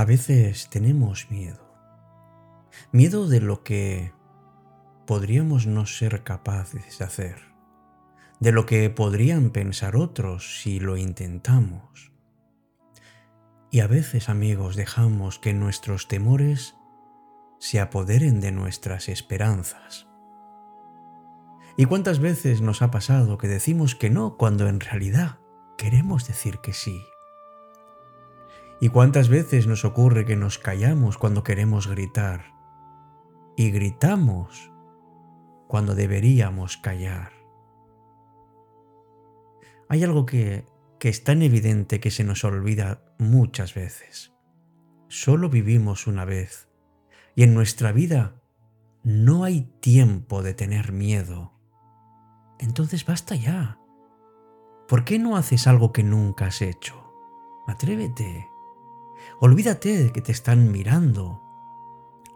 A veces tenemos miedo. Miedo de lo que podríamos no ser capaces de hacer. De lo que podrían pensar otros si lo intentamos. Y a veces, amigos, dejamos que nuestros temores se apoderen de nuestras esperanzas. ¿Y cuántas veces nos ha pasado que decimos que no cuando en realidad queremos decir que sí? ¿Y cuántas veces nos ocurre que nos callamos cuando queremos gritar? Y gritamos cuando deberíamos callar. Hay algo que, que es tan evidente que se nos olvida muchas veces. Solo vivimos una vez y en nuestra vida no hay tiempo de tener miedo. Entonces basta ya. ¿Por qué no haces algo que nunca has hecho? Atrévete. Olvídate de que te están mirando.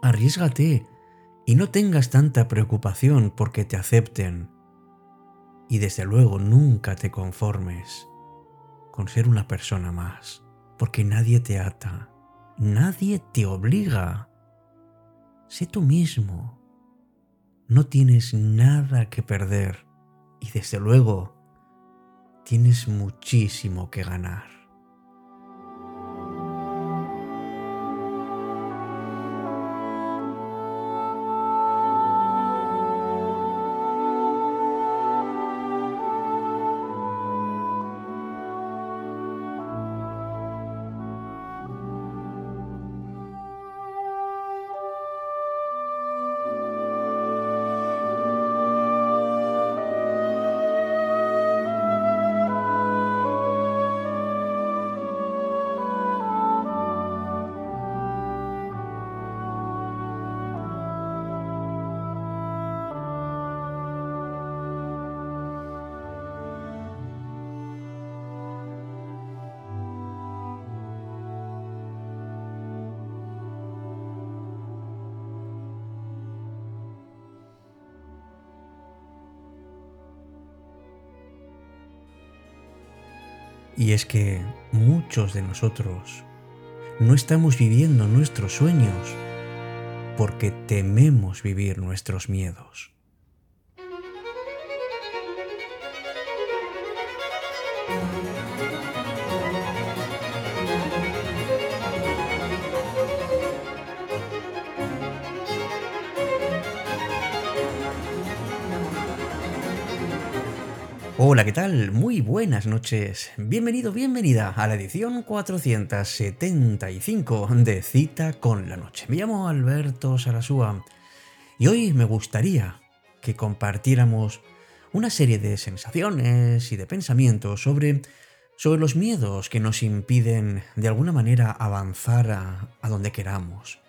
Arriesgate y no tengas tanta preocupación porque te acepten. Y desde luego nunca te conformes con ser una persona más, porque nadie te ata, nadie te obliga. Sé tú mismo. No tienes nada que perder y desde luego tienes muchísimo que ganar. Y es que muchos de nosotros no estamos viviendo nuestros sueños porque tememos vivir nuestros miedos. Hola, ¿qué tal? Muy buenas noches. Bienvenido, bienvenida a la edición 475 de Cita con la Noche. Me llamo Alberto Sarasúa y hoy me gustaría que compartiéramos una serie de sensaciones y de pensamientos sobre, sobre los miedos que nos impiden de alguna manera avanzar a, a donde queramos.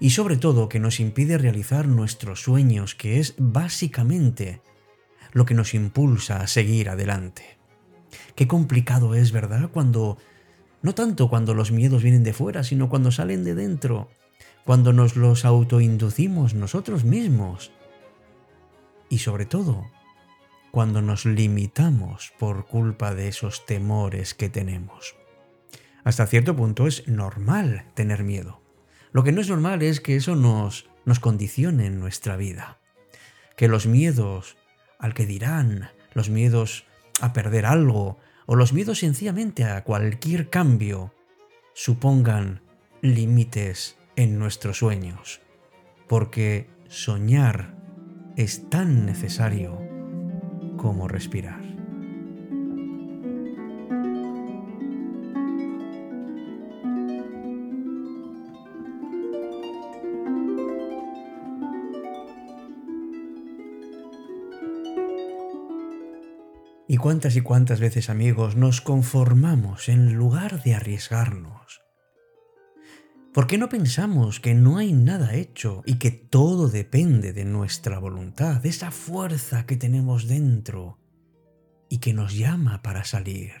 Y sobre todo que nos impide realizar nuestros sueños, que es básicamente lo que nos impulsa a seguir adelante. Qué complicado es, ¿verdad? Cuando, no tanto cuando los miedos vienen de fuera, sino cuando salen de dentro, cuando nos los autoinducimos nosotros mismos. Y sobre todo, cuando nos limitamos por culpa de esos temores que tenemos. Hasta cierto punto es normal tener miedo. Lo que no es normal es que eso nos, nos condicione en nuestra vida. Que los miedos al que dirán, los miedos a perder algo o los miedos sencillamente a cualquier cambio supongan límites en nuestros sueños, porque soñar es tan necesario como respirar. ¿Y cuántas y cuántas veces, amigos, nos conformamos en lugar de arriesgarnos? ¿Por qué no pensamos que no hay nada hecho y que todo depende de nuestra voluntad, de esa fuerza que tenemos dentro y que nos llama para salir?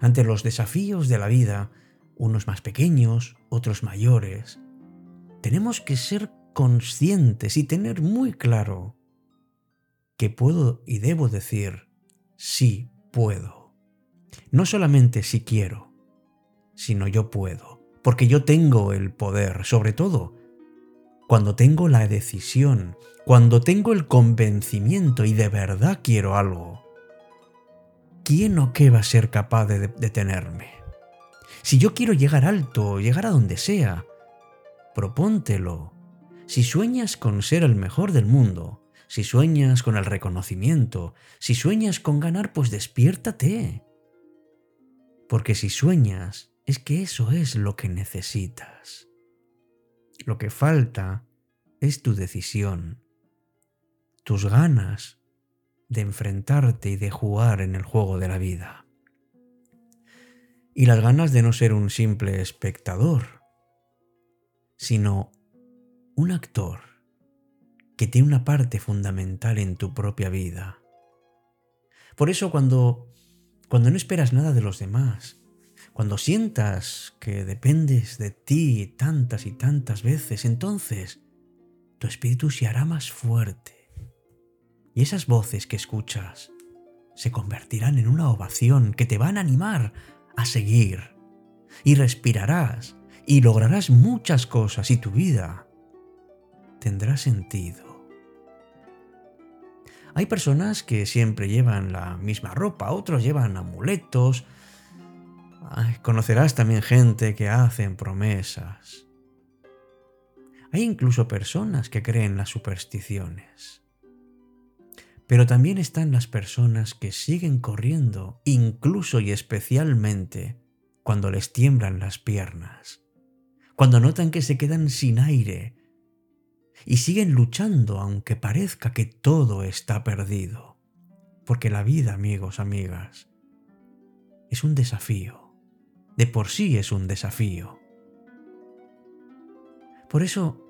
Ante los desafíos de la vida, unos más pequeños, otros mayores, tenemos que ser conscientes y tener muy claro que puedo y debo decir, sí puedo. No solamente si quiero, sino yo puedo. porque yo tengo el poder, sobre todo cuando tengo la decisión, cuando tengo el convencimiento y de verdad quiero algo. ¿Quién o qué va a ser capaz de detenerme? Si yo quiero llegar alto, llegar a donde sea, propóntelo. Si sueñas con ser el mejor del mundo, si sueñas con el reconocimiento, si sueñas con ganar, pues despiértate. Porque si sueñas, es que eso es lo que necesitas. Lo que falta es tu decisión, tus ganas de enfrentarte y de jugar en el juego de la vida. Y las ganas de no ser un simple espectador, sino un actor tiene una parte fundamental en tu propia vida. Por eso cuando, cuando no esperas nada de los demás, cuando sientas que dependes de ti tantas y tantas veces, entonces tu espíritu se hará más fuerte. Y esas voces que escuchas se convertirán en una ovación que te van a animar a seguir. Y respirarás y lograrás muchas cosas y tu vida tendrá sentido. Hay personas que siempre llevan la misma ropa, otros llevan amuletos, conocerás también gente que hacen promesas. Hay incluso personas que creen las supersticiones. Pero también están las personas que siguen corriendo, incluso y especialmente cuando les tiemblan las piernas, cuando notan que se quedan sin aire y siguen luchando aunque parezca que todo está perdido. Porque la vida, amigos, amigas, es un desafío de por sí es un desafío. Por eso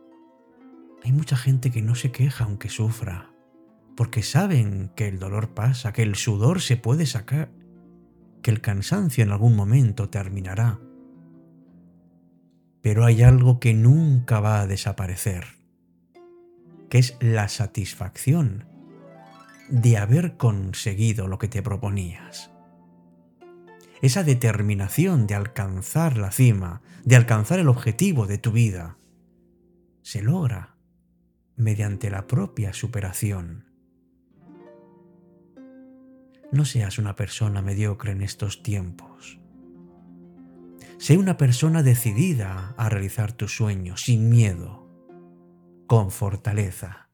hay mucha gente que no se queja aunque sufra, porque saben que el dolor pasa, que el sudor se puede sacar, que el cansancio en algún momento terminará. Pero hay algo que nunca va a desaparecer, que es la satisfacción de haber conseguido lo que te proponías esa determinación de alcanzar la cima, de alcanzar el objetivo de tu vida, se logra mediante la propia superación. No seas una persona mediocre en estos tiempos. Sé una persona decidida a realizar tus sueños sin miedo, con fortaleza,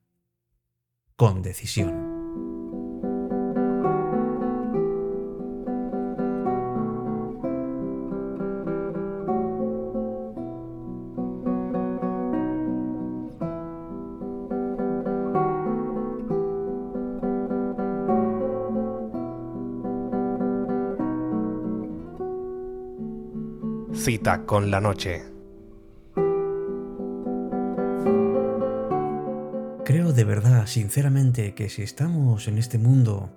con decisión. Cita con la noche. De verdad, sinceramente, que si estamos en este mundo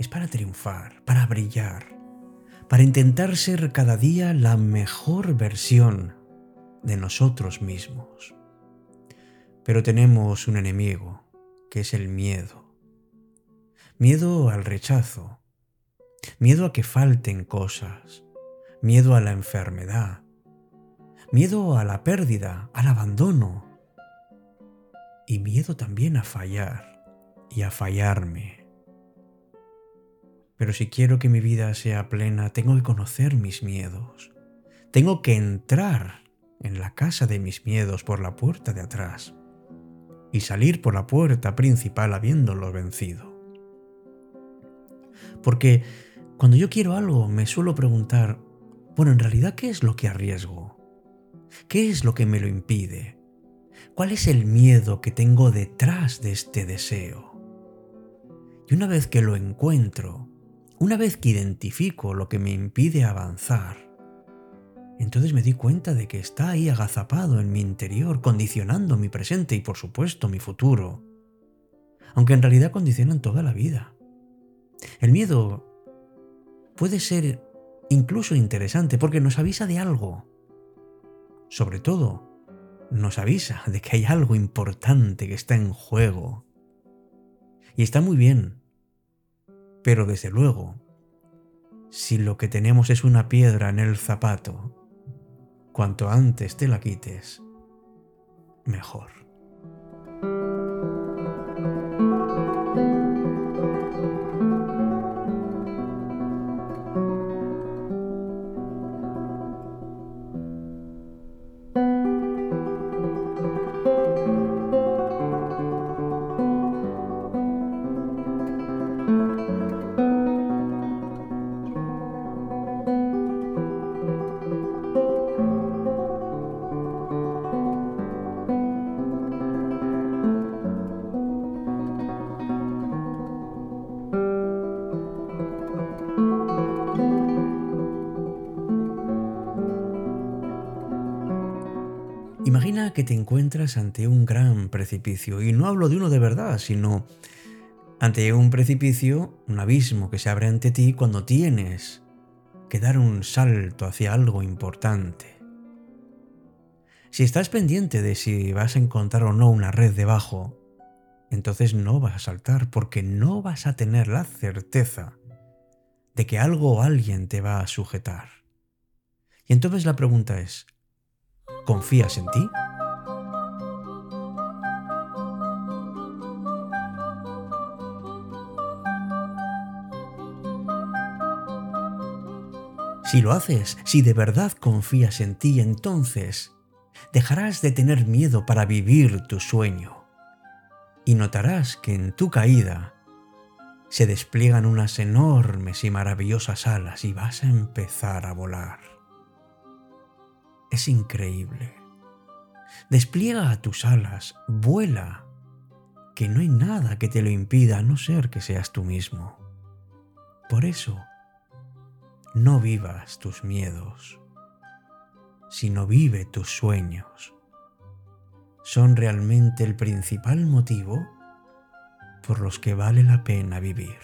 es para triunfar, para brillar, para intentar ser cada día la mejor versión de nosotros mismos. Pero tenemos un enemigo, que es el miedo. Miedo al rechazo, miedo a que falten cosas, miedo a la enfermedad, miedo a la pérdida, al abandono y miedo también a fallar y a fallarme. Pero si quiero que mi vida sea plena, tengo que conocer mis miedos. Tengo que entrar en la casa de mis miedos por la puerta de atrás y salir por la puerta principal habiéndolo vencido. Porque cuando yo quiero algo me suelo preguntar, bueno, en realidad, ¿qué es lo que arriesgo? ¿Qué es lo que me lo impide? ¿Cuál es el miedo que tengo detrás de este deseo? Y una vez que lo encuentro, una vez que identifico lo que me impide avanzar, entonces me di cuenta de que está ahí agazapado en mi interior, condicionando mi presente y por supuesto mi futuro, aunque en realidad condicionan toda la vida. El miedo puede ser incluso interesante porque nos avisa de algo. Sobre todo, nos avisa de que hay algo importante que está en juego. Y está muy bien. Pero desde luego, si lo que tenemos es una piedra en el zapato, cuanto antes te la quites, mejor. Imagina que te encuentras ante un gran precipicio, y no hablo de uno de verdad, sino ante un precipicio, un abismo que se abre ante ti cuando tienes que dar un salto hacia algo importante. Si estás pendiente de si vas a encontrar o no una red debajo, entonces no vas a saltar porque no vas a tener la certeza de que algo o alguien te va a sujetar. Y entonces la pregunta es, ¿Confías en ti? Si lo haces, si de verdad confías en ti, entonces dejarás de tener miedo para vivir tu sueño y notarás que en tu caída se despliegan unas enormes y maravillosas alas y vas a empezar a volar es increíble. Despliega tus alas, vuela, que no hay nada que te lo impida a no ser que seas tú mismo. Por eso, no vivas tus miedos, sino vive tus sueños. Son realmente el principal motivo por los que vale la pena vivir.